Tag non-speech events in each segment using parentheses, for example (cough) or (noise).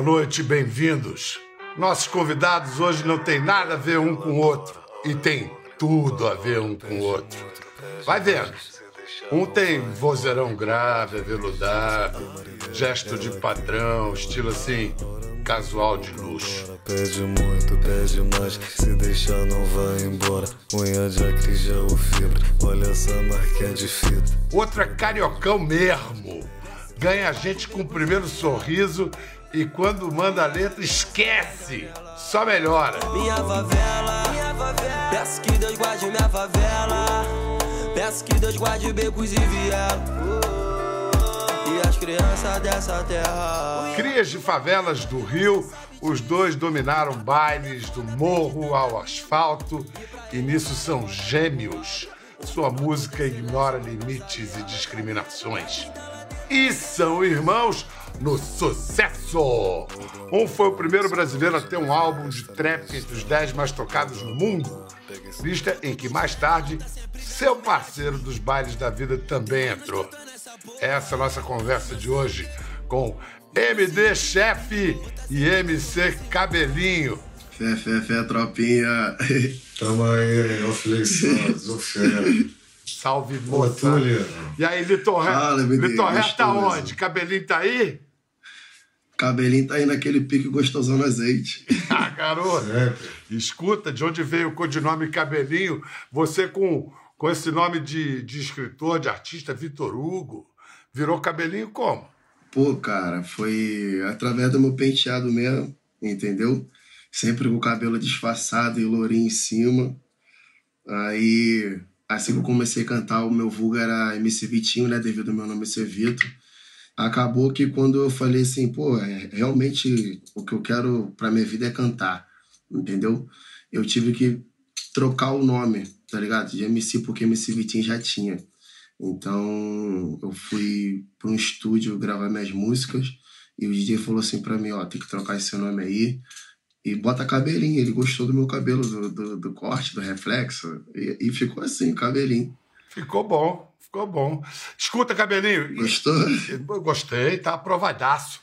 boa noite, bem-vindos. Nossos convidados hoje não tem nada a ver um com o outro e tem tudo a ver um com o outro. Vai vendo. Um tem vozeirão grave, aveludado, gesto de padrão, estilo assim, casual de luxo. Pede muito, pede mais. Se deixar, não vai embora. Unha de acris já o fibra. Olha essa marquinha de fita. Outro é cariocão mesmo. Ganha a gente com o primeiro sorriso e quando manda a letra, esquece. Só melhora. Minha favela, minha favela. Peço que Deus guarde minha favela. Peço que Deus guarde becos e viela. E as crianças dessa terra. Crias de favelas do Rio, os dois dominaram bailes do morro ao asfalto e nisso são gêmeos. Sua música ignora limites e discriminações. E são irmãos no sucesso! Um foi o primeiro brasileiro a ter um álbum de trap entre os 10 mais tocados no mundo, lista em que mais tarde seu parceiro dos bailes da vida também entrou. Essa é a nossa conversa de hoje com MD Chefe e MC Cabelinho. Fé, fé, fé, tropinha. (laughs) Tamo aí, ô flexão, (laughs) ô fé. Salve, Ô, moça. Túlio. E aí, Litor Ré? Fala, bebê, Litor Ré tá onde? Cabelinho tá aí? Cabelinho tá aí naquele pique gostosão no azeite. (laughs) Ah, garoto. Sempre. Escuta, de onde veio o codinome Cabelinho? Você com, com esse nome de, de escritor, de artista, Vitor Hugo, virou Cabelinho como? Pô, cara, foi através do meu penteado mesmo, entendeu? Sempre com o cabelo disfarçado e lourinho em cima. Aí, assim que eu comecei a cantar, o meu vulgo era MC Vitinho, né? Devido ao meu nome ser Vitor. Acabou que quando eu falei assim, pô, é, realmente o que eu quero pra minha vida é cantar, entendeu? Eu tive que trocar o nome, tá ligado? De MC, porque MC Vitinho já tinha. Então, eu fui para um estúdio gravar minhas músicas e o DJ falou assim pra mim, ó, tem que trocar esse nome aí e bota cabelinho. Ele gostou do meu cabelo, do, do, do corte, do reflexo e, e ficou assim, cabelinho. Ficou bom, ficou bom. Escuta, Cabelinho. Gostou? Gostei, tá aprovadaço.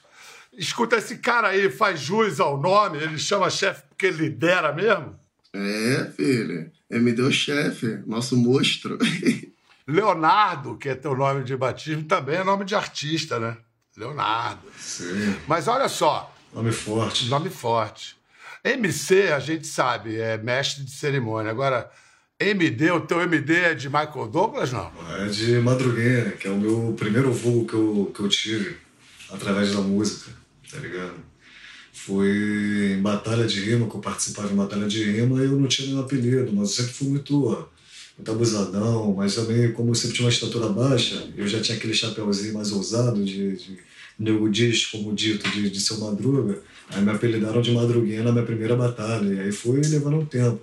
Escuta, esse cara aí faz jus ao nome, ele chama chefe porque ele lidera mesmo? É, filho. É, me deu chefe, nosso monstro. (laughs) Leonardo, que é teu nome de batismo, também é nome de artista, né? Leonardo. Sim. Mas olha só, Nome forte. nome forte. MC, a gente sabe, é mestre de cerimônia. Agora, MD, o teu MD é de Michael Douglas, não? É de Madruguinha, que é o meu primeiro voo que eu, que eu tive através da música, tá ligado? Foi em batalha de rima, que eu participava em batalha de rima, eu não tinha nenhum apelido, mas eu sempre fui muito, muito abusadão, mas também, como eu sempre tinha uma estatura baixa, eu já tinha aquele chapéuzinho mais ousado de, de nego diz, como dito, de, de seu madruga, aí me apelidaram de Madruguinha na minha primeira batalha, e aí foi levando um tempo.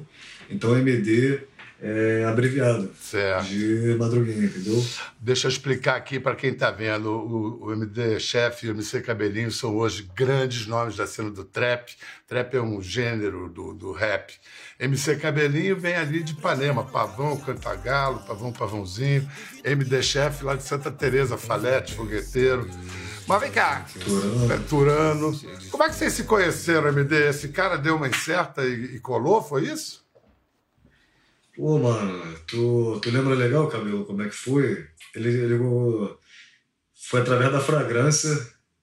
Então MD é abreviado Certo. de Madruguinha, entendeu? Deixa eu explicar aqui para quem está vendo. O, o MD Chef e o MC Cabelinho são hoje grandes nomes da cena do trap. Trap é um gênero do, do rap. MC Cabelinho vem ali de Ipanema, Pavão, Cantagalo, Pavão, Pavãozinho. MD Chef lá de Santa Teresa, Falete, Fogueteiro. Mas vem cá, Turano. é, Turano. Como é que vocês se conheceram, MD? Esse cara deu uma incerta e, e colou, foi isso? Pô, mano, tu, tu lembra legal, Cabelo, como é que foi? Ele, ele foi através da fragrância,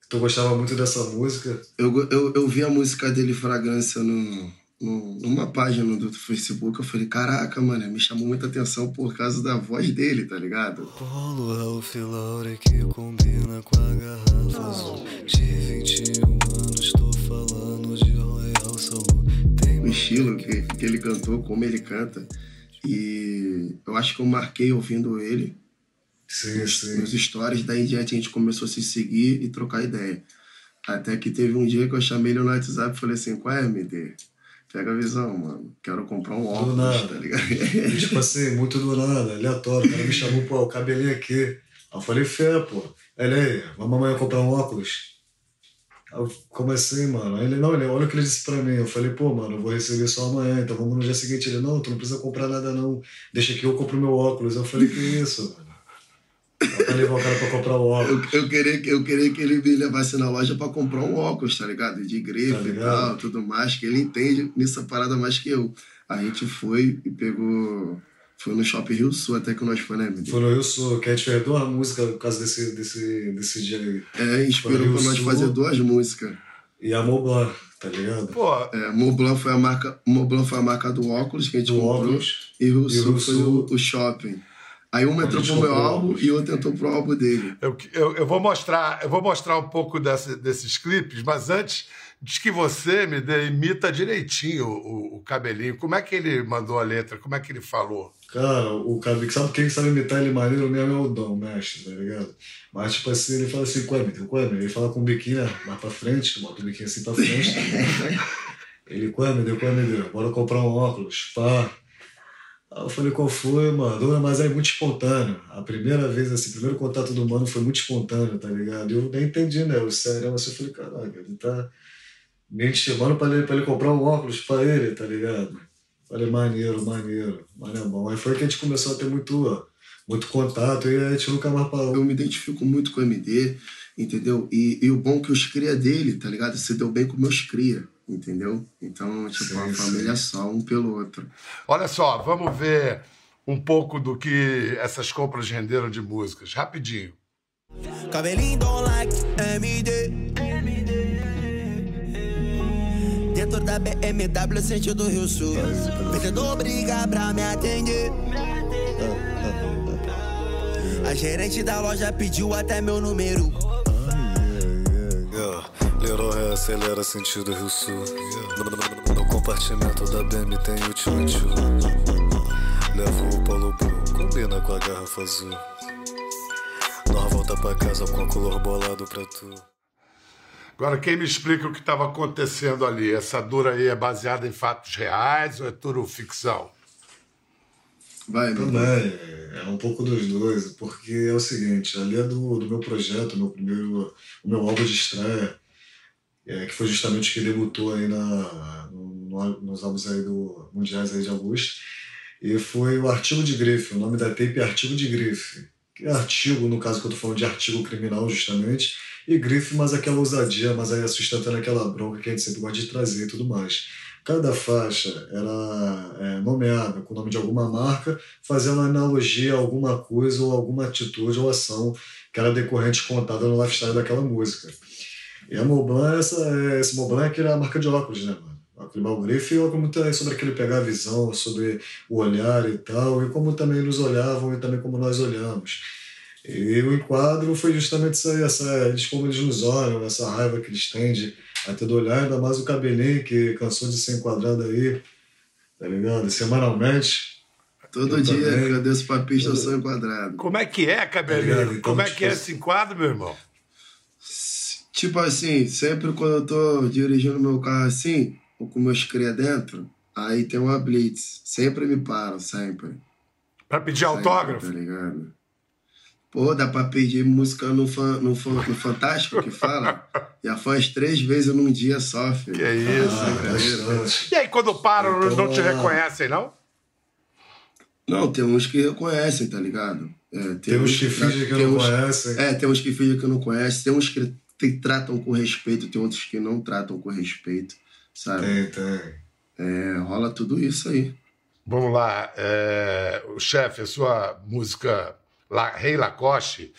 que tu gostava muito dessa música. Eu, eu, eu vi a música dele, Fragrância, no, no, numa página do Facebook. Eu falei, caraca, mano, me chamou muita atenção por causa da voz dele, tá ligado? Polo Ralph Lauren que combina com a garrafa azul. De 21 anos, tô falando de Royal. Tem o estilo que, que ele cantou, como ele canta. E eu acho que eu marquei ouvindo ele Sim, sim. nos stories, daí em diante a gente começou a se seguir e trocar ideia. Até que teve um dia que eu chamei ele no WhatsApp e falei assim, qual é, MD? Pega a visão, mano. Quero comprar um óculos, nada. tá ligado? Tipo (laughs) assim, muito do nada, aleatório. O cara me chamou, pô, o cabelinho aqui. Aí eu falei, fé, pô. Ele aí, vamos amanhã comprar um óculos? Eu comecei, mano. Ele, não, ele, olha o que ele disse pra mim. Eu falei, pô, mano, eu vou receber só amanhã, então vamos no dia seguinte. Ele, não, tu não precisa comprar nada, não. Deixa que eu compro meu óculos. Eu falei, que isso, mano? pra levar o cara pra comprar o óculos. Eu, eu, queria, eu queria que ele me levasse na loja pra comprar um óculos, tá ligado? De grife Tá e tal, tudo mais, que ele entende nessa parada mais que eu. A gente foi e pegou. Foi no Shopping Rio Sul até que nós foi, né? Foi no Rio Sul, que a gente fez duas músicas por causa desse, desse, desse dia aí. É, inspirou pra nós Sul. fazer duas músicas. E a Moblan, tá ligado? Pô, É, Montblanc foi a marca, Montblanc foi a marca do óculos que a gente Do comprou. óculos. E Rio E Sul Rio foi Sul. o, o shopping. Aí uma entrou pro meu álbum e outra entrou pro álbum dele. eu, eu, eu vou mostrar, eu vou mostrar um pouco desse- desses clipes, mas antes diz que você me dê, imita direitinho o, o cabelinho. Como é que ele mandou a letra? Como é que ele falou? Cara, o cara, sabe quem sabe imitar ele maneiro mesmo é o Dom, mestre, tá ligado? Mas, tipo assim, ele fala assim, Quemer, Quemer, ele fala com o biquinho né, mais pra frente, bota o biquinho assim pra frente. (laughs) ele, Quemer, deu, Quemer, deu, bora comprar um óculos, pá. Aí eu falei, qual foi, mano? Mas é muito espontâneo. A primeira vez, assim, o primeiro contato do mano foi muito espontâneo, tá ligado? E eu nem entendi, né? Eu sério, assim, eu falei, caraca, ele tá me chamando pra ele, pra ele comprar um óculos pra ele, tá ligado? Falei, maneiro, maneiro, maneiro bom. Aí foi que a gente começou a ter muito, muito contato e a gente nunca mais parou. Eu me identifico muito com o MD, entendeu? E, e o bom é que os cria dele, tá ligado? Se deu bem com meus cria, entendeu? Então, tipo, Sim, a sim. família é só, um pelo outro. Olha só, vamos ver um pouco do que essas compras renderam de músicas. Rapidinho. Cabelinho don't like MD. Da BMW, sentido Rio Sul. Vendedor briga pra me atender. A gerente da loja pediu até meu número. Yeah. Leroy reacelera sentido Rio Sul. No compartimento da BM tem o tio tio. Levo o Paulo Blue, combina com a garrafa azul. Nós volta pra casa com a color bolado pra tu. Agora, quem me explica o que estava acontecendo ali? Essa dura aí é baseada em fatos reais ou é tudo ficção? Vai. Também, é um pouco dos dois, porque é o seguinte, ali é do, do meu projeto, meu primeiro, o meu álbum de estreia, é, que foi justamente o que debutou aí na, no- no- nos álbuns aí do Mundiais aí de Augusto, e foi o Artigo de Grife, o nome da tape é Artigo de Grife, que é artigo, no caso que eu tô falando de artigo criminal justamente, e grife, mas aquela ousadia, mas aí sustentando aquela bronca que a gente sempre gosta de trazer e tudo mais. Cada faixa era é, nomeada com o nome de alguma marca, fazendo analogia a alguma coisa ou alguma atitude ou ação que era decorrente contada no lifestyle daquela música. E a Montblanc, essa, é- esse Montblanc era a marca de óculos, né, mano? Óculos Malgrife e óculos muito é sobre aquele pegar a visão, sobre o olhar e tal, e como também nos olhavam e também como nós olhamos. E o enquadro foi justamente isso aí, essa, eles, como eles nos olham, essa raiva que eles têm de até do olhar, ainda mais o cabelinho que cansou de ser enquadrado aí, tá ligado? Semanalmente. Todo Eu dia também. que eu desço pra pista, eu sou enquadrado. Como é que é, cabelinho? Então, Como é que é esse enquadro, meu irmão? Tipo assim, sempre quando eu tô dirigindo meu carro assim, ou com meus cria dentro, aí tem uma blitz. Sempre me param, sempre. Pra pedir Sempre, autógrafo? Tá ligado? Pô, dá pra pedir música no, fan, no, fan, no Fantástico, que fala? (laughs) Já faz três vezes num dia só, filho. Que isso, Ah, bastante. E aí, quando param, não te Então, reconhecem, não? Não, tem uns que reconhecem, tá ligado? É, Tem uns que fingem que tem não uns- conhecem. É, tem uns que fingem que não conhecem, tem uns que te- tratam com respeito, tem outros que não tratam com respeito, sabe? Tem, tem. É, rola tudo isso aí. Vamos lá, é, o chefe, a sua música La, Rei Lacoste,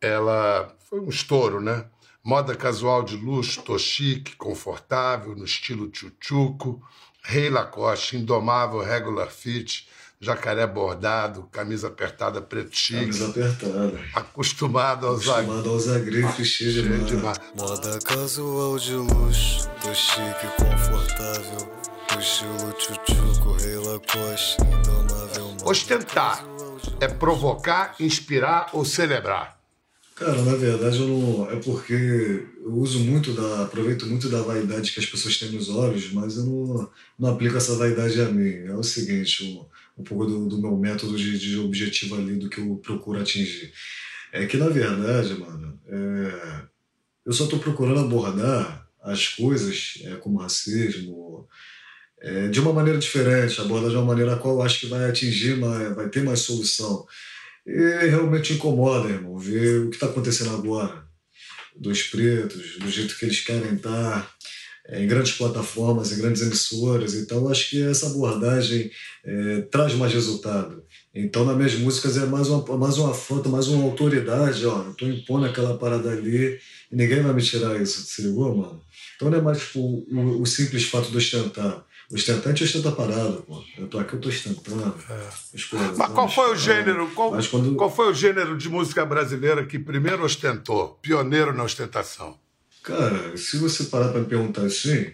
ela foi um estouro, né? Moda casual de luxo, tô chique, confortável, no estilo tchutchuco. Rei Lacoste, indomável, regular fit, jacaré bordado, camisa apertada preto chique, Camisa apertada. acostumado a usar Acostumado a usar grife cheio de cheio de mar. mar. Moda casual de luxo, tô chique e confortável. No estilo tchutchuco, rei Lacoste, indomável. Moda Ostentar é provocar, inspirar ou celebrar. Cara, na verdade eu não. É porque eu uso muito da. aproveito muito da vaidade que as pessoas têm nos olhos, mas eu não, não aplico essa vaidade a mim. É o seguinte, um, um pouco do, do meu método de, de objetivo ali, do que eu procuro atingir. É que, na verdade, mano, é, eu só estou procurando abordar as coisas é, como racismo é, de uma maneira diferente, abordar de uma maneira a qual eu acho que vai atingir, mais, vai ter mais solução. E realmente incomoda, irmão, ver o que está acontecendo agora. Dos pretos, do jeito que eles querem estar, é, em grandes plataformas, em grandes emissoras. Então, acho que essa abordagem é, traz mais resultado. Então, nas minhas músicas é mais uma, mais uma afronta, mais uma autoridade. Ó, eu impondo aquela parada ali e ninguém vai me tirar isso. Se ligou, mano? Então, não é mais tipo, o, o simples fato de ostentar. O ostentante ostenta parado, pô. Eu tô aqui, eu tô ostentando. É. Mas, mas qual foi o gênero? Qual, quando... qual foi o gênero de música brasileira que primeiro ostentou? Pioneiro na ostentação? Cara, se você parar para me perguntar assim,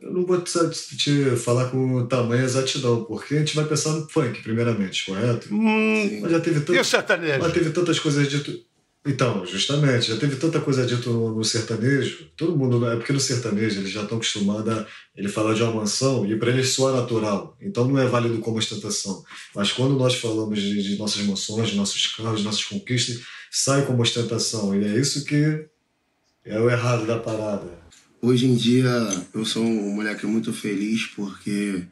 eu não vou te, te falar com tamanha exatidão, porque a gente vai pensar no funk, primeiramente, correto? Hum, mas já teve tanto, e o sertanejo? Mas teve tantas coisas dito. Então, justamente, já teve tanta coisa dito no, no, sertanejo, todo mundo, é porque no sertanejo eles já estão acostumados a ele falar de uma mansão e para eles soar natural, então não é válido como ostentação. Mas quando nós falamos de, de nossas emoções, de nossos carros, de nossas conquistas, sai como ostentação, e é isso que é o errado da parada. Hoje em dia eu sou um moleque muito feliz porque,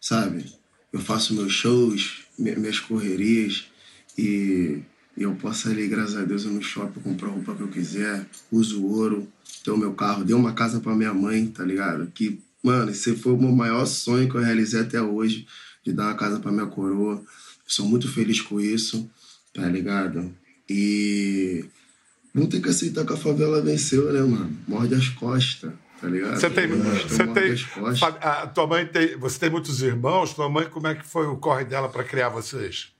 sabe, eu faço meus shows, minhas correrias e eu posso ali, graças a Deus, no shopping comprar a roupa que eu quiser, uso ouro, tenho meu carro, dei uma casa para minha mãe, tá ligado? Que, mano, esse foi o meu maior sonho que eu realizei até hoje, de dar uma casa para minha coroa. Sou muito feliz com isso, tá ligado? E não tem que aceitar que a favela venceu, né, mano? Morde as costas, tá ligado? Você tem. Você tem a, tua mãe tem. Você tem muitos irmãos? Tua mãe, como é que foi o corre dela para criar vocês?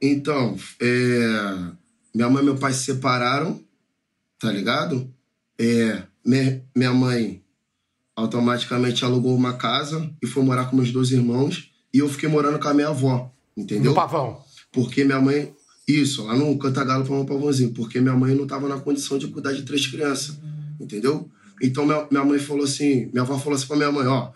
Então, é, minha mãe e meu pai se separaram, tá ligado? É, minha, mãe automaticamente alugou uma casa e foi morar com meus dois irmãos e eu fiquei morando com a minha avó, entendeu? No Pavão. Porque minha mãe, isso, lá no Cantagalo para um pavãozinho, porque minha mãe não estava na condição de cuidar de três crianças, entendeu? Então minha, minha mãe falou assim, minha avó falou assim para minha mãe, ó,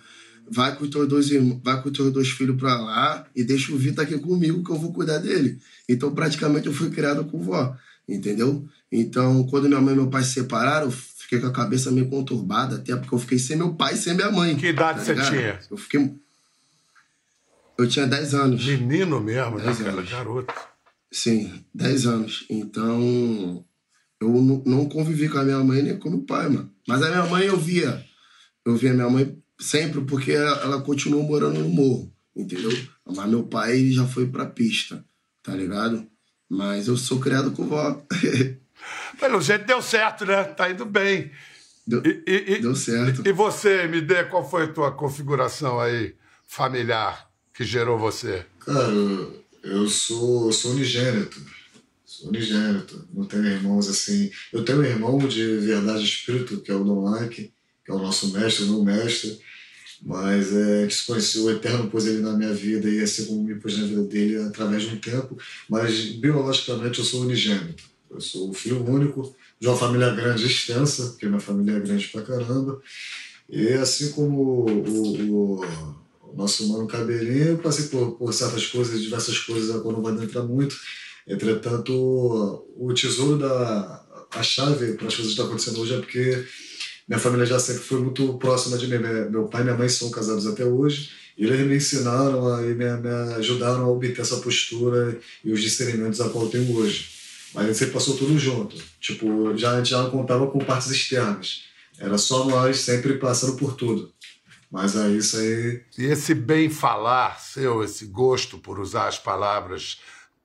vai com os teus dois vai com os teus dois filhos para lá e deixa o Vitor aqui comigo que eu vou cuidar dele. Então praticamente eu fui criado com vó, entendeu? Então quando minha mãe e meu pai se separaram, eu fiquei com a cabeça meio conturbada, até porque eu fiquei sem meu pai e sem minha mãe. Que idade tá você tinha? Eu fiquei eu tinha 10 anos. Menino mesmo, né, cara? Garoto. Sim, 10 anos. Então, eu não convivi com a minha mãe nem com o meu pai, mano. Mas a minha mãe eu via. Eu via minha mãe sempre porque ela continuou morando no morro, entendeu? Mas meu pai já foi pra pista, tá ligado? Mas eu sou criado com vó. (laughs) Pelo jeito deu certo, né? Tá indo bem. Deu, e, e, deu certo. E você, MD, qual foi a tua configuração aí familiar que gerou você? Cara, eu sou, sou unigênito. Sou unigênito. Não tenho irmãos assim. Eu tenho um irmão de verdade espírito, que é o Don Like, é o nosso mestre, não mestre. Mas é, a gente se conheceu, o Eterno pôs ele na minha vida e assim como me pôs na vida dele através de um tempo. Mas biologicamente eu sou unigênito. Eu sou o filho único de uma família grande extensa, porque minha família é grande pra caramba. E assim como o, o, o nosso mano Cabelinho, eu passei por, por certas coisas, diversas coisas, agora não vai entrar muito. Entretanto, o tesouro da a chave para as coisas que estão acontecendo hoje é porque minha família já sempre foi muito próxima de mim. Meu pai e minha mãe são casados até hoje. Eles me ensinaram e me, me, ajudaram a obter essa postura e os discernimentos a qual eu tenho hoje. Mas a gente sempre passou tudo junto. Tipo, já, a gente já não contava com partes externas. Era só nós sempre passando por tudo. Mas é isso aí. E esse bem falar seu, esse gosto por usar as palavras,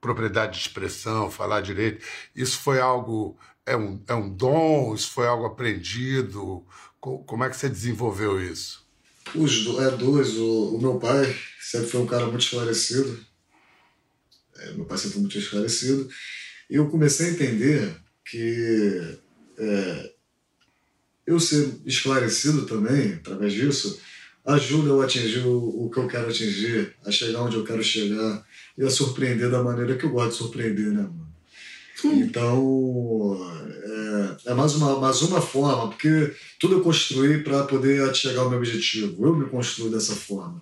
propriedade de expressão, falar direito, isso foi algo é um, é um dom? Isso foi algo aprendido? Como é que você desenvolveu isso? Os é dois. O, o meu pai sempre foi um cara muito esclarecido. É, meu pai sempre foi muito esclarecido. E eu comecei a entender que é, eu ser esclarecido também, através disso, ajuda eu a atingir o, o, que eu quero atingir, a chegar onde eu quero chegar e a surpreender da maneira que eu gosto de surpreender, né, mano? Então, é, é, mais, uma, mais uma forma, porque tudo eu construí para poder chegar ao meu objetivo. Eu me construo dessa forma.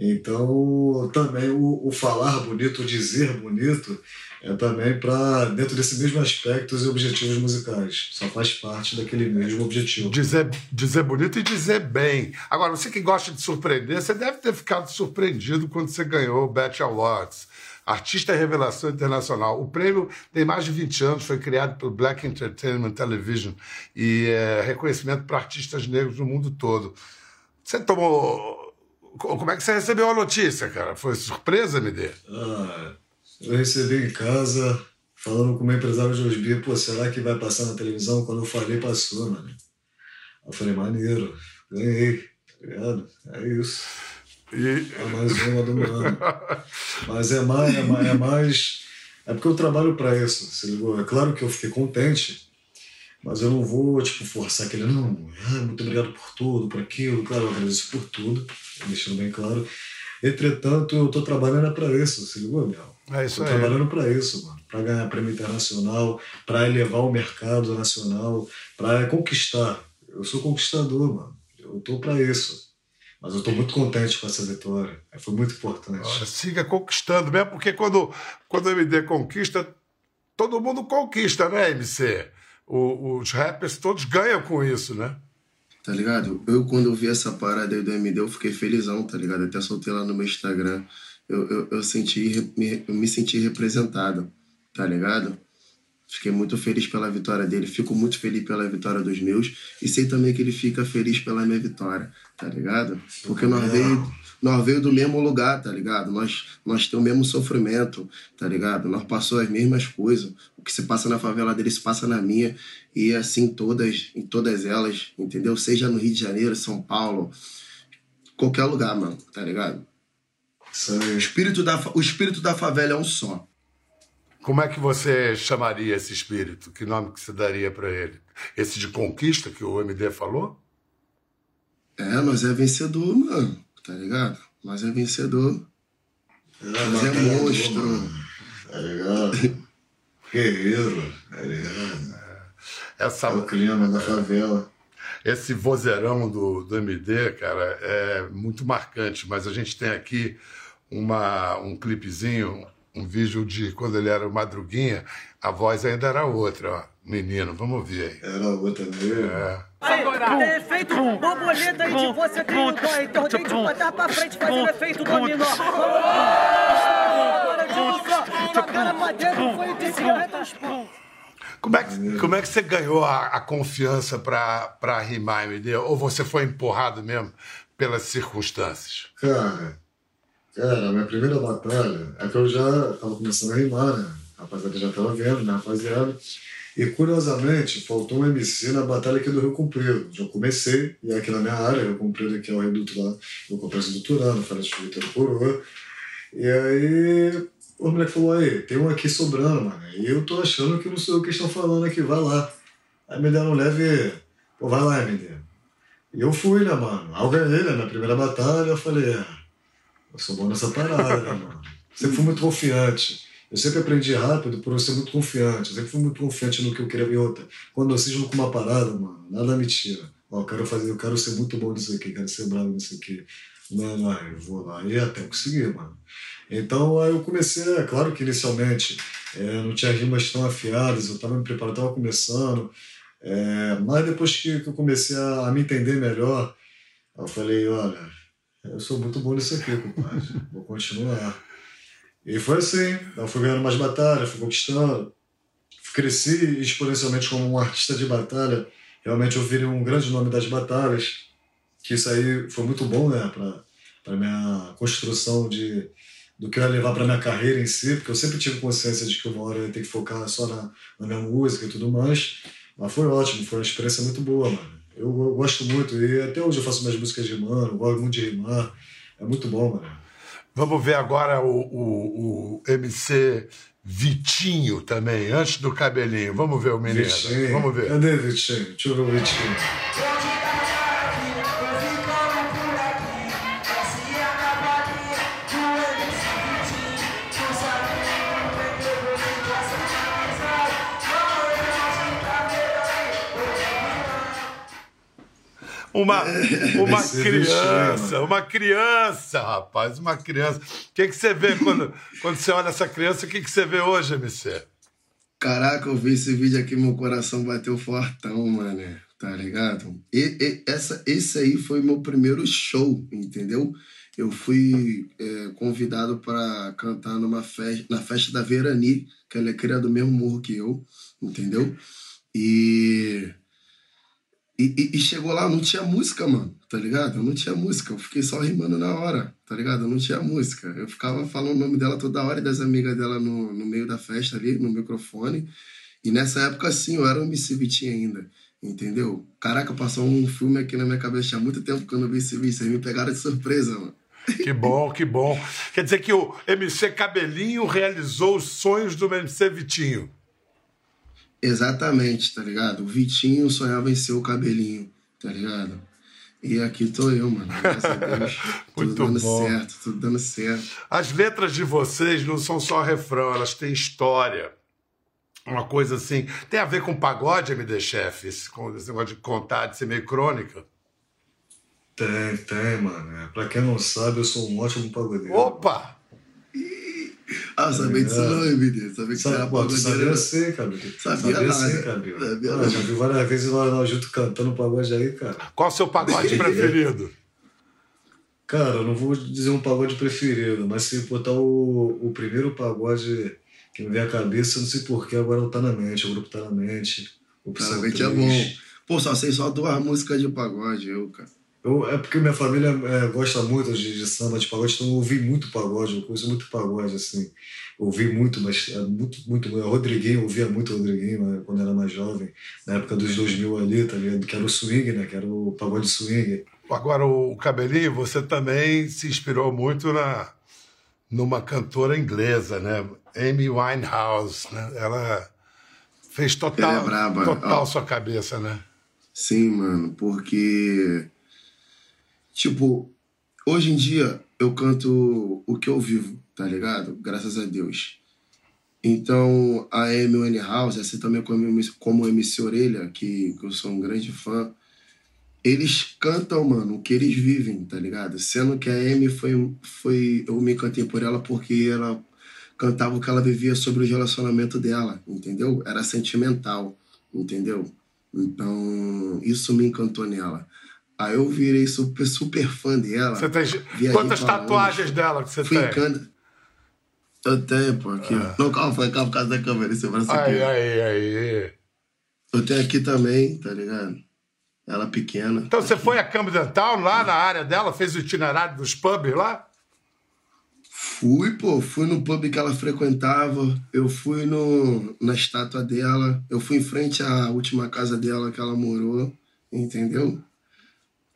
Então, também o, o falar bonito, o dizer bonito, é também para, dentro desse mesmo aspecto, os objetivos musicais. Só faz parte daquele mesmo objetivo. Dizer, dizer bonito e dizer bem. Agora, você que gosta de surpreender, você deve ter ficado surpreendido quando você ganhou o Bet Awards Artista Revelação Internacional. O prêmio tem mais de 20 anos, foi criado pelo Black Entertainment Television e é reconhecimento para artistas negros no mundo todo. Você tomou. Como é que você recebeu a notícia, cara? Foi surpresa, MD? Ah, eu recebi em casa, falando com o meu empresário de Osbia, pô, será que vai passar na televisão? Quando eu falei, passou, mano. Eu falei, maneiro, ganhei, tá ligado? É isso. E... É mais uma do ano. Mas é mais, é mais, é mais. É porque eu trabalho para isso, se ligou? É claro que eu fiquei contente, mas eu não vou, tipo, forçar aquele, não, ah, muito obrigado por tudo, por aquilo. Claro, eu agradeço por tudo, deixando bem claro. Entretanto, eu tô trabalhando para isso, se ligou, Mel? É isso tô aí. trabalhando para isso, mano. Para ganhar prêmio internacional, para elevar o mercado nacional, para conquistar. Eu sou conquistador, mano. Eu tô para isso. Mas eu estou muito contente com essa vitória. Foi muito importante. Olha, siga conquistando, mesmo porque quando, quando o MD conquista, todo mundo conquista, né, MC? O, os rappers todos ganham com isso, né? Tá ligado? Eu, quando eu vi essa parada aí do MD, eu fiquei felizão, tá ligado? Até soltei lá no meu Instagram. Eu, eu, eu, senti, me, eu me senti representado, tá ligado? Fiquei muito feliz pela vitória dele, fico muito feliz pela vitória dos meus e sei também que ele fica feliz pela minha vitória, tá ligado? Porque nós veio, nós veio do mesmo lugar, tá ligado? Nós, nós temos o mesmo sofrimento, tá ligado? Nós passou as mesmas coisas. O que se passa na favela dele se passa na minha e assim todas, em todas elas, entendeu? Seja no Rio de Janeiro, São Paulo, qualquer lugar, mano, tá ligado? O espírito da, o espírito da favela é um só. Como é que você chamaria esse espírito? Que nome que você daria para ele? Esse de conquista que o MD falou? É, nós é vencedor, mano. Tá ligado? Nós é vencedor. É, nós é monstro. Tá ligado? Guerreiro. Tá ligado? Essa... É o clima da favela. Esse vozeirão do, do MD, cara, é muito marcante. Mas a gente tem aqui uma, um clipezinho um vídeo de quando ele era Madruguinha, a voz ainda era outra, ó. Menino, vamos ouvir aí. Era outra mesmo. É. Agora, tem efeito borboleta aí de você tem o dó, então tem que botar pra frente fazendo efeito dominó. De de como é, que, como é que você ganhou a, a confiança para rimar, MD? Ou você foi empurrado mesmo pelas circunstâncias? Cara, Cara, a minha primeira batalha é que eu já tava começando a rimar, né? A rapaziada já tava vendo, né, rapaziada? E curiosamente, faltou um MC na batalha aqui do Rio Comprido. Já comecei, e aqui na minha área, Rio Comprido, que é o reduto lá, eu comecei doutorando, falei de Vitor Coroa. E aí, o moleque falou: aí, tem um aqui sobrando, mano. E eu tô achando que não sou eu que estão falando aqui, vai lá. Aí me deram um leve, pô, vai lá, MD. E eu fui, né, mano? Aí eu ganhei, né, na primeira batalha, eu falei: ah, eu sou bom nessa parada, né, mano? Sempre fui muito confiante. Eu sempre aprendi rápido por eu ser muito confiante. Eu sempre fui muito confiante no que eu queria ver outra. Quando eu cismo com uma parada, mano, nada me tira. Ó, eu quero fazer, eu quero ser muito bom nisso aqui, quero ser bravo nisso aqui. Mano, aí eu vou lá e até conseguir, mano. Então aí eu comecei, é claro que inicialmente é, não tinha rimas tão afiadas, eu estava me preparando, estava começando. É, mas depois que, que eu comecei a, a me entender melhor, eu falei, olha, eu sou muito bom nisso aqui, compadre. Vou continuar. E foi assim. Eu fui ganhando mais batalhas, fui conquistando. Cresci exponencialmente como um artista de batalha. Realmente eu virei um grande nome das batalhas. Que isso aí foi muito bom, né? Para minha construção de, do que eu ia levar para minha carreira em si. Porque eu sempre tive consciência de que uma hora eu ia ter que focar só na, na minha música e tudo mais. Mas foi ótimo, foi uma experiência muito boa, mano. Eu, eu, gosto muito, e até hoje eu faço minhas músicas rimando, gosto muito de rimar. É muito bom, mano. Vamos ver agora o, o, o MC Vitinho também, antes do cabelinho. Vamos ver o menino. Vitinho. Vamos ver. Cadê Vitinho? Deixa eu ver o Vitinho. Uma, uma criança, uma criança, rapaz, uma criança. O que, que você vê quando, quando você olha essa criança? O que, que você vê hoje, MC? Caraca, eu vi esse vídeo aqui, meu coração bateu fortão, mano. Tá ligado? E, e, essa, esse aí foi meu primeiro show, entendeu? eu fui é, convidado para cantar numa festa, na festa da Verani, que ela é criada do mesmo morro que eu, entendeu? E, e, e chegou lá, não tinha música, mano, tá ligado? Eu não tinha música, eu fiquei só rimando na hora, tá ligado? Eu não tinha música. Eu ficava falando o nome dela toda hora e das amigas dela no, no meio da festa ali, no microfone. E nessa época, sim, eu era um MC Vitinho ainda. Entendeu? Caraca, passou um filme aqui na minha cabeça. Tinha muito tempo que eu não vi esse vídeo. Vocês me pegaram de surpresa, mano. Que bom, que bom. Quer dizer que o MC Cabelinho realizou os sonhos do MC Vitinho. Exatamente, tá ligado? O Vitinho sonhava em ser o Cabelinho, tá ligado? E aqui tô eu, mano. Graças a Deus. (laughs) Muito tudo dando bom. certo, tudo dando certo. As letras de vocês não são só refrão, elas têm história. Uma coisa assim. Tem a ver com pagode, MD Chef? Esse, com esse negócio de contar, de ser meio crônica? Tem, tem, mano. É, Pra quem não sabe, eu sou um ótimo pagodeiro. Opa! Ah, sabia disso não, MD. Sabia que você era Sabe, pô, tu sabia pagodeiro. sim, cabelo. Sabia sabia sim, cabelo. Sabia Ah, já vi várias vezes nós, nós juntos cantando pagode aí, cara. Qual o seu pagode (laughs) preferido? Cara, eu não vou dizer um pagode preferido, mas se botar o, o primeiro pagode que me vem à cabeça, eu não sei porquê, agora não tá na mente, o grupo tá na mente. Opção Claramente é bom. Pô, só sei só duas músicas de pagode, eu, cara. Eu, é porque minha família é, gosta muito de, de samba, de pagode, então eu ouvi muito pagode, eu conheço muito pagode, assim. Ouvi muito, mas é muito, muito. muito. Rodriguinho, eu ouvia muito Rodriguinho né, quando era mais jovem, na época dos 2000 ali, tá ligado? Que era o swing, né? Que era o pagode swing. Agora, o Cabelinho, você também se inspirou muito na numa cantora inglesa, né? Amy Winehouse, né? Ela fez total, é total sua cabeça, né? Sim, mano, porque. Tipo, hoje em dia eu canto o que eu vivo, tá ligado? Graças a Deus. Então, a Amy Winehouse, assim também como, como MC Orelha, que, que eu sou um grande fã, eles cantam, mano, o que eles vivem, tá ligado? Sendo que a Amy foi, foi. Eu me encantei por ela porque ela cantava o que ela vivia sobre o relacionamento dela, entendeu? Era sentimental, entendeu? Então, isso me encantou nela. Aí eu virei super, super fã dela. Você tem... Quantas tatuagens longe. dela que você Fui tem? em Cana- Eu tenho, pô, aqui. Não, calma, foi calma por causa da câmera, esse braço aqui. Aí, aí, aí. Eu tenho aqui também, tá ligado? Ela pequena. Então você foi a Camden Town, lá na área dela, fez o itinerário dos pubs lá? Fui, pô, fui no pub que ela frequentava, eu fui no, na estátua dela, eu fui em frente à última casa dela que ela morou, entendeu?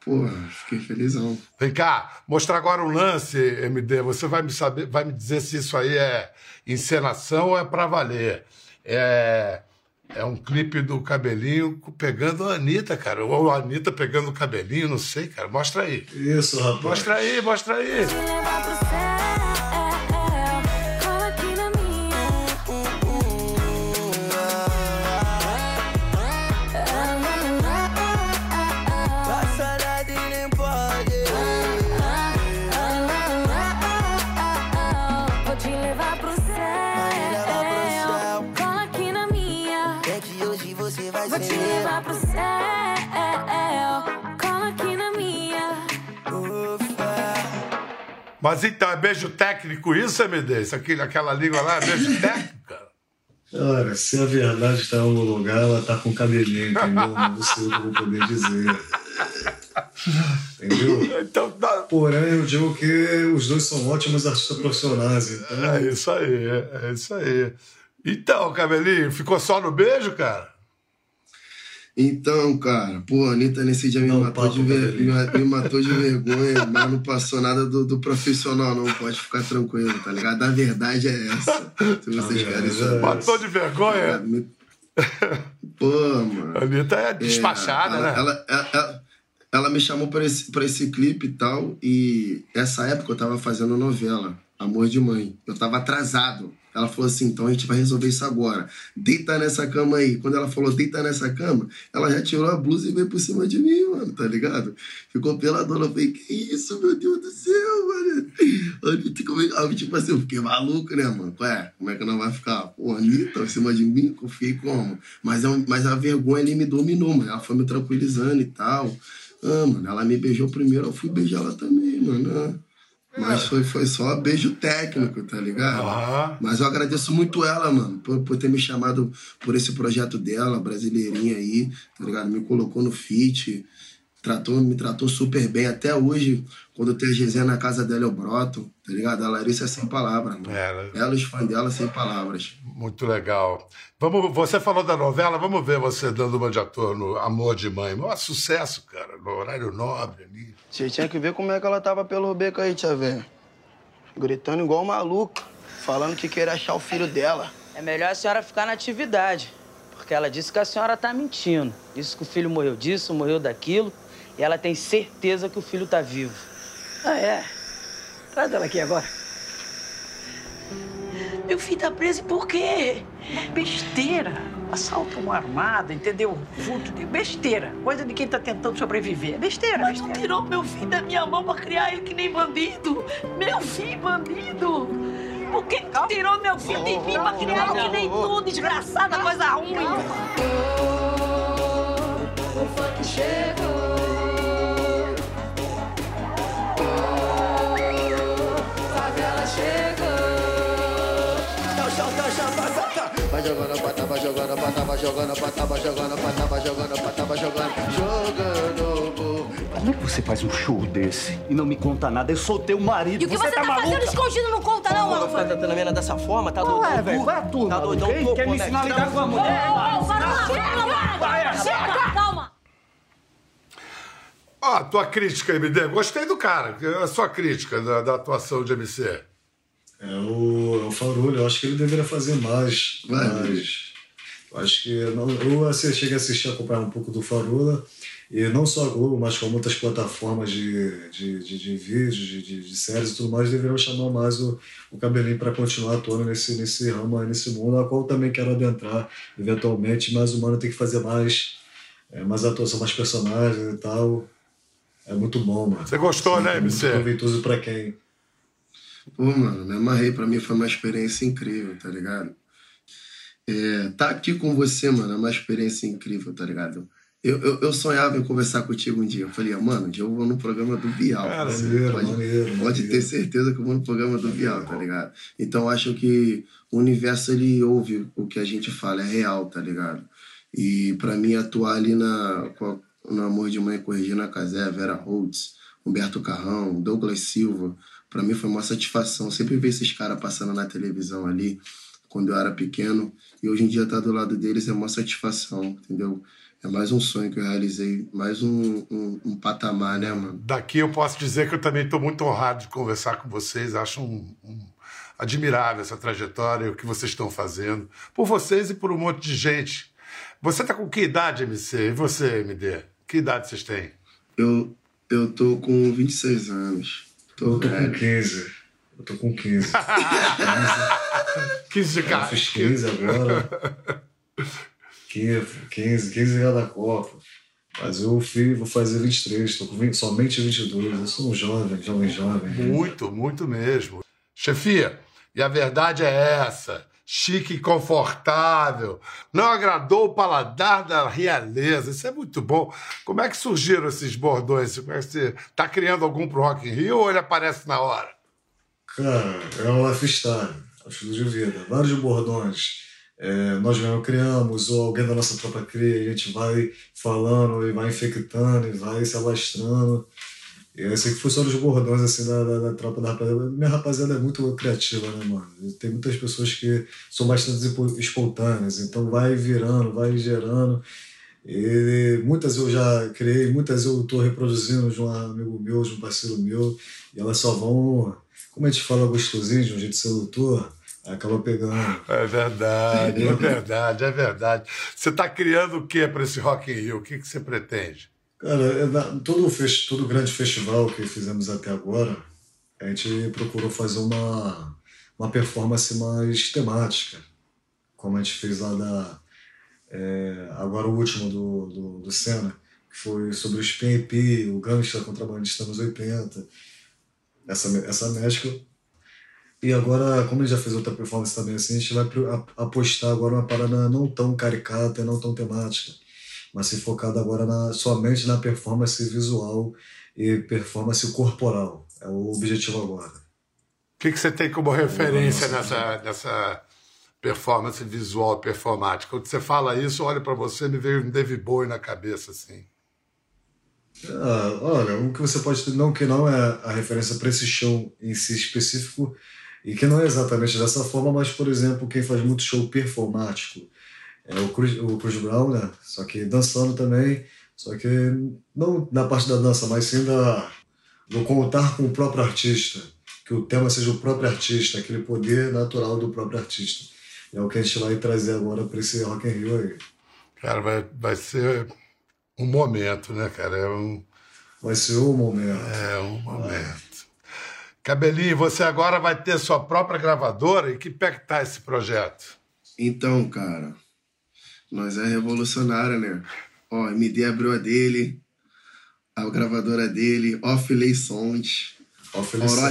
Pô, fiquei felizão. Vem cá, mostrar agora um lance, MD. Você vai me saber, vai me dizer se isso aí é encenação ou é pra valer. É, é um clipe do cabelinho pegando a Anitta, cara. Ou a Anitta pegando o cabelinho, não sei, cara. Mostra aí. Isso, rapaz. Mostra aí, mostra aí. Te levar pro céu, Mas então, é beijo técnico isso, MD? Isso aqui, aquela língua lá, é beijo (laughs) técnico, cara? Olha, se a verdade está em algum lugar, ela tá com cabelinho, entendeu? (laughs) Não sei o que eu vou poder dizer. Entendeu? Então, dá- Porém, eu digo que os dois são ótimos artistas profissionais, então. é isso aí, é isso aí. Então, cabelinho, ficou só no beijo, cara? Então, cara, pô, a Anitta nesse dia me, Não, matou, papo, de ver- Cabelinho. me, me matou de vergonha, mas não passou nada do, do profissional, não. Pode ficar tranquilo, tá ligado? A verdade é essa. Se vocês A querem verdade saber. é Matou de vergonha? Me- Pô, mano. A Anitta é despachada, É, né? ela, ela, ela, ela- ela me chamou pra esse, pra esse clipe e tal, e essa época eu tava fazendo novela, Amor de Mãe. Eu tava atrasado. Ela falou assim: então a gente vai resolver isso agora. Deita nessa cama aí. Quando ela falou deita nessa cama, ela já tirou a blusa e veio por cima de mim, mano, tá ligado? Ficou peladona. Eu falei: que isso, meu Deus do céu, mano? Anitta, como é- tipo assim, eu fiquei maluco, né, mano? Ué, como é que não vai ficar? Pô, Anitta, em cima de mim, confiei como? Mas, é um- mas a vergonha ali me dominou, mano. Ela foi me tranquilizando e tal. Ah, mano, ela me beijou primeiro, eu fui beijar ela também, mano. Ah, Mas foi, foi só beijo técnico, tá ligado? Aham. Mas eu agradeço muito ela, mano, por, por ter me chamado por esse projeto dela, brasileirinha aí, tá ligado? Me colocou no feat, tratou, me tratou super bem. Até hoje, quando tem a resenha na casa dela, eu broto, tá ligado? A Larissa é sem palavras, mano. É, Ela e os fãs dela sem palavras. muito legal. Vamos, você falou da novela, vamos ver você dando uma de ator no Amor de Mãe. Mó sucesso, cara, no horário nobre ali. Você tinha que ver como é que ela tava pelo beco aí, tia velha. Gritando igual maluca, falando que queria achar o filho dela. É melhor a senhora ficar na atividade. Porque ela disse que a senhora tá mentindo. Disse que o filho morreu disso, morreu daquilo. E ela tem certeza que o filho tá vivo. Ah, é? Traz ela aqui agora. Meu filho tá preso por quê? Besteira. Assalto uma armada, entendeu? Furto de besteira. Coisa de quem tá tentando sobreviver. Besteira, Mas não tirou meu filho da minha mão pra criar ele que nem bandido. Meu filho, bandido. Por que que tu tirou meu filho de mim pra criar ele que nem tu, desgraçada, coisa ruim? O funk chegou. Vai jogando, bota, vai jogando, bota, vai jogando, bota, vai jogando, bota, vai jogando, bota, vai jogando, jogando. Como é que você faz um show desse e não me conta nada? Eu sou teu marido. E o que você, tá, fazendo escondido não conta, não, ficar mano? tratando a menina dessa forma, tá Não é, doidão? velho, vai turma. Tá doidão, Quem tô, quer pô, me né? ensinar a lidar Tá com a doidão. mulher? Ô, ô, para lá, chega, para, chega, calma. Ó, a tua crítica, MD. Gostei do cara. A sua crítica da, da atuação de MC. É o, é o Farolho, eu acho que ele deveria fazer mais. Vai, mais. Eu acho que. Não, eu assim, cheguei a assistir, acompanhar um pouco do Farola, e não só a Globo, mas com muitas plataformas de, de, de, de vídeos, de, de, de séries e tudo mais, deveriam chamar mais o, o Cabelinho para continuar atuando nesse, nesse ramo, aí, nesse mundo, a qual eu também quero adentrar eventualmente, mas o Mano tem que fazer mais, é, mais atuação, mais personagens e tal. É muito bom, mano. Você gostou, né, é muito MC? proveitoso pra quem. Pô, mano, me amarrei. Pra mim foi uma experiência incrível, tá ligado? É, tá aqui com você, mano, é uma experiência incrível, tá ligado? Eu, eu, eu sonhava em conversar contigo um dia. Eu falei, mano, eu vou no programa do Bial. Cara, maneiro, pode, maneiro, pode ter certeza que eu vou no programa do Bial, tá ligado? Então acho que o universo ele ouve o que a gente fala, é real, tá ligado? E pra mim atuar ali na, no Amor de Mãe corrigindo a Casé, Vera Holtz, Humberto Carrão, Douglas Silva, pra mim foi uma satisfação. Sempre ver esses caras passando na televisão ali, quando eu era pequeno, e hoje em dia estar do lado deles é uma satisfação, entendeu? É mais um sonho que eu realizei, mais um, um, um patamar, né, mano? Daqui eu posso dizer que eu também estou muito honrado de conversar com vocês. Acho um, um- admirável essa trajetória, o que vocês estão fazendo. Por vocês e por um monte de gente. Você tá com que idade, MC? E você, MD? Que idade vocês têm? Eu, eu tô com 26 anos. Tô Eu tô com velho. (laughs) 15. Eu tô com 15. 15 de Eu cara. fiz 15 agora. 15, 15, 15 já da Copa. Mas eu fiz, vou fazer 23, tô com 20, somente 22. Eu sou um jovem, jovem, jovem. Muito, muito mesmo. Chefia, e a verdade é essa. Chique e confortável. Não agradou o paladar da realeza. Isso é muito bom. Como é que surgiram esses bordões? É você tá criando algum pro Rock in Rio ou ele aparece na hora? Cara, é um lifestyle, é um estilo de vida. Vários bordões. É, nós mesmo criamos, ou alguém da nossa própria cria, a gente vai falando e vai infectando e vai se alastrando. Eu sei que funcionam os bordões assim da, da, da tropa da rapaziada. Minha rapaziada é muito criativa, né, mano? Tem muitas pessoas que são bastante espo- espontâneas, então vai virando, vai gerando. E muitas eu já criei, muitas eu estou reproduzindo de um amigo meu, de um parceiro meu, e elas só vão, como a gente fala gostosinho, de um jeito sedutor, acaba pegando. É verdade, é (laughs) verdade, é verdade. Você está criando o que para esse Rock in Rio? O que, que você pretende? Cara, é todo, todo grande festival que fizemos até agora, a gente procurou fazer uma, uma performance mais temática, como a gente fez lá da. é, agora o último do, do, do Senna, que foi sobre o SPMP, o gangsta contrabandista nos 80, essa, essa mescla. E agora, como ele já fez outra performance também assim, a gente vai apostar agora uma parada não tão caricata, não tão temática mas se focado agora na, somente na performance visual e performance corporal. É o objetivo agora. O que, que você tem como referência nessa, nessa performance visual performática? Quando você fala isso, olha para você, me veio um David Bowie na cabeça, assim. Ah, olha, o que você pode ter, não que não é a referência para esse show em si específico, e que não é exatamente dessa forma, mas, por exemplo, quem faz muito show performático é o Chris, o Chris Brown, né? Só que dançando também, só que não na parte da dança, mas sim da, do contar com o próprio artista, que o tema seja o próprio artista, aquele poder natural do próprio artista. É o que a gente vai trazer agora para esse Rock in Rio aí. Cara, vai, vai ser um momento, né, cara? É um, Vai ser o momento. é um momento. Cabelinho, você agora vai ter sua própria gravadora? E que pé que tá esse projeto? Então, cara, nós é revolucionário, né? Ó, MD abriu a dele, a gravadora dele, Offley Sound.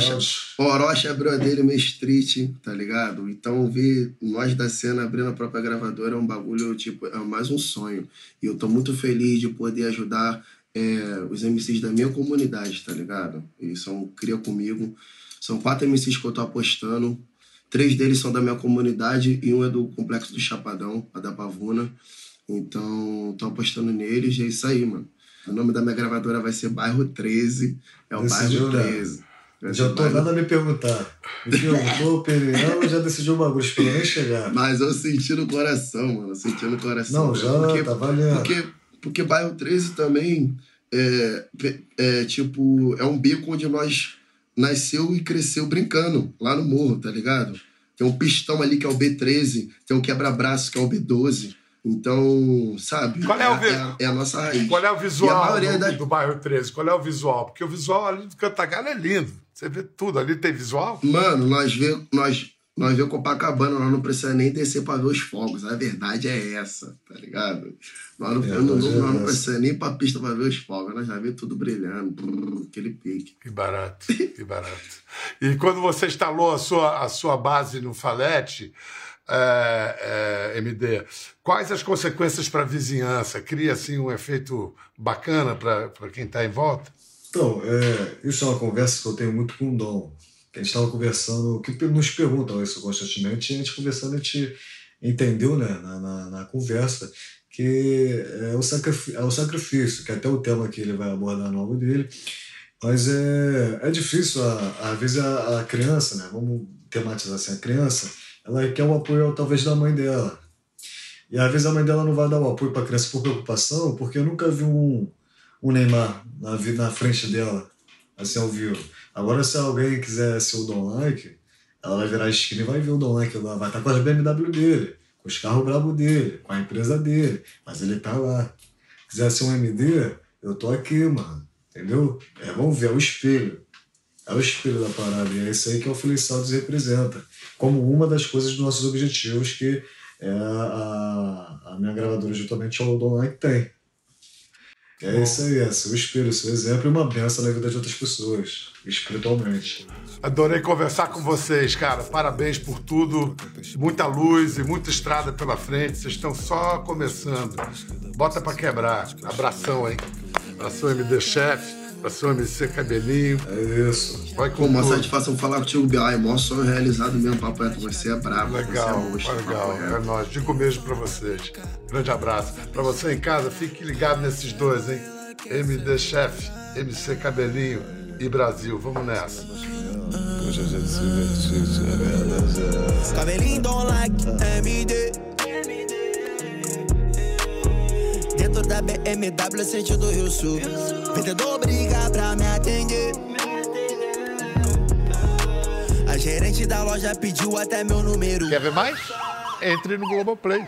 Sound. Orochi abriu a dele, Main Street, tá ligado? Então, ver nós da cena abrindo a própria gravadora é um bagulho, tipo, é mais um sonho. E eu tô muito feliz de poder ajudar é, os MCs da minha comunidade, tá ligado? Eles são cria comigo. São quatro MCs que eu tô apostando. Três deles são da minha comunidade e um é do Complexo do Chapadão, a da Pavuna. Então, tô apostando neles e é isso aí, mano. O nome da minha gravadora vai ser Bairro 13. É o Decidiu, Bairro né? 13. Vai Já tô Bairro dando a me perguntar. Me perguntou, opinião, já decidiu o bagulho, esperou nem chegar. Mas eu senti no coração, mano. Eu senti no coração. Não, já porque, tá valendo. Porque, porque bairro 13 também é, é tipo, é um beco onde nós nasceu e cresceu brincando, lá no morro, tá ligado? Tem um pistão ali que é o B13, tem um quebra-braço que é o B12. Então, sabe? Qual é o vi- é, é a nossa raiz. Qual é o a visual maioria do, da- do bairro 13? Qual é o visual? Porque o visual ali do Cantagalo é lindo. Você vê tudo. Ali tem visual? Mano, nós vê, nós, nós vê Copacabana, nós não precisa nem descer pra ver os fogos. A verdade é essa, tá ligado? Nós não, É, não, é nós não essa. precisa nem ir pra pista pra ver os fogos. Nós já vê tudo brilhando, brrr, aquele pique. Que barato, que barato. E quando você instalou a sua, a sua base no Falete, é, é, MD, quais as consequências para a vizinhança? Cria assim um efeito bacana para quem está em volta? Então, é, isso é uma conversa que eu tenho muito com o Dom. Que a gente estava conversando, que nos perguntam isso constantemente, e a gente conversando, a gente entendeu né, na, na, na conversa que é o, sacrifício, é o sacrifício, que é até o tema que ele vai abordar no álbum dele. Mas é, é difícil, a- às vezes, a, a criança, né, vamos tematizar assim, a criança, ela quer o apoio talvez da mãe dela. E às vezes a mãe dela não vai dar o apoio para a criança por preocupação, porque eu nunca vi um, um Neymar na, na frente dela, assim ao vivo. Agora, se alguém quiser ser o Don Like, ela vai virar a esquina e vai ver o Don Like lá, vai estar com as BMW dele, com os carros brabos dele, com a empresa dele, mas ele tá lá. Quiser ser um MD, eu tô aqui, mano, entendeu? É, vamos ver, é o espelho. É o espelho da parada, e é isso aí que o Feliz Saltos representa, como uma das coisas dos nossos objetivos que é a, a minha gravadora, justamente, o Don Like tem. É isso aí, é seu espelho, seu exemplo e uma benção na vida de outras pessoas, espiritualmente. Adorei conversar com vocês, cara. Parabéns por tudo. Muita luz e muita estrada pela frente. Vocês estão só começando. Bota pra quebrar. Abração, hein? Abração, MD Chef. Abração, MC Cabelinho. É isso. Vai Pô, com uma satisfação falar contigo, Bial. É maior sonho realizado mesmo, papo reto. Você é brabo, Legal, você é monstro, legal. papo É nóis. Digo um beijo pra vocês. Grande abraço. Pra você em casa, fique ligado nesses dois, hein? MD Chef, MC Cabelinho e Brasil. Vamos nessa. Cabelinho don't like MD. Dentro da BMW, sentido Rio Sul. Vendedor briga pra me atender. A gerente da loja pediu até meu número. Quer ver mais? Entre no Globoplay.